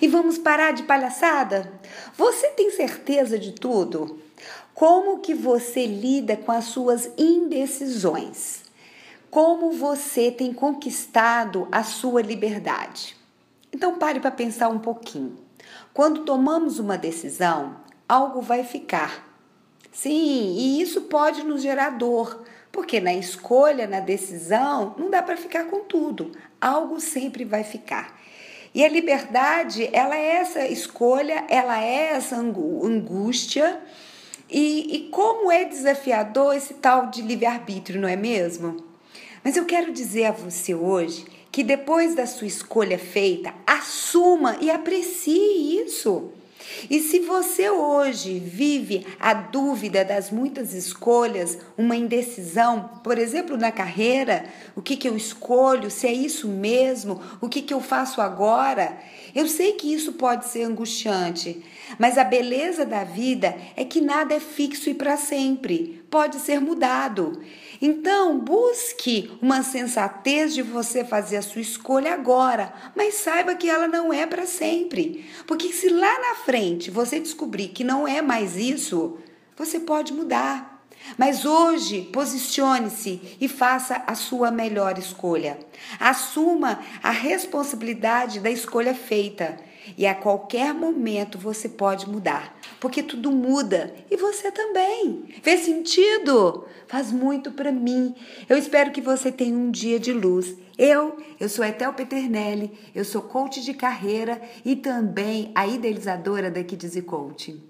E vamos parar de palhaçada? Você tem certeza de tudo? Como que você lida com as suas indecisões? Como você tem conquistado a sua liberdade? Então pare para pensar um pouquinho. Quando tomamos uma decisão, algo vai ficar. Sim, e isso pode nos gerar dor, porque na escolha, na decisão, não dá para ficar com tudo. Algo sempre vai ficar. E a liberdade, ela é essa escolha, ela é essa angústia. E, e como é desafiador esse tal de livre-arbítrio, não é mesmo? Mas eu quero dizer a você hoje que depois da sua escolha feita, assuma e aprecie isso. E se você hoje vive a dúvida das muitas escolhas, uma indecisão, por exemplo, na carreira, o que, que eu escolho, se é isso mesmo, o que, que eu faço agora, eu sei que isso pode ser angustiante, mas a beleza da vida é que nada é fixo e para sempre, pode ser mudado. Então, busque uma sensatez de você fazer a sua escolha agora, mas saiba que ela não é para sempre. Porque se lá na frente você descobrir que não é mais isso, você pode mudar. Mas hoje, posicione-se e faça a sua melhor escolha. Assuma a responsabilidade da escolha feita. E a qualquer momento você pode mudar, porque tudo muda e você também. Fez sentido? Faz muito para mim. Eu espero que você tenha um dia de luz. Eu, eu sou Etel Peternelli, eu sou coach de carreira e também a idealizadora da Kids Coaching.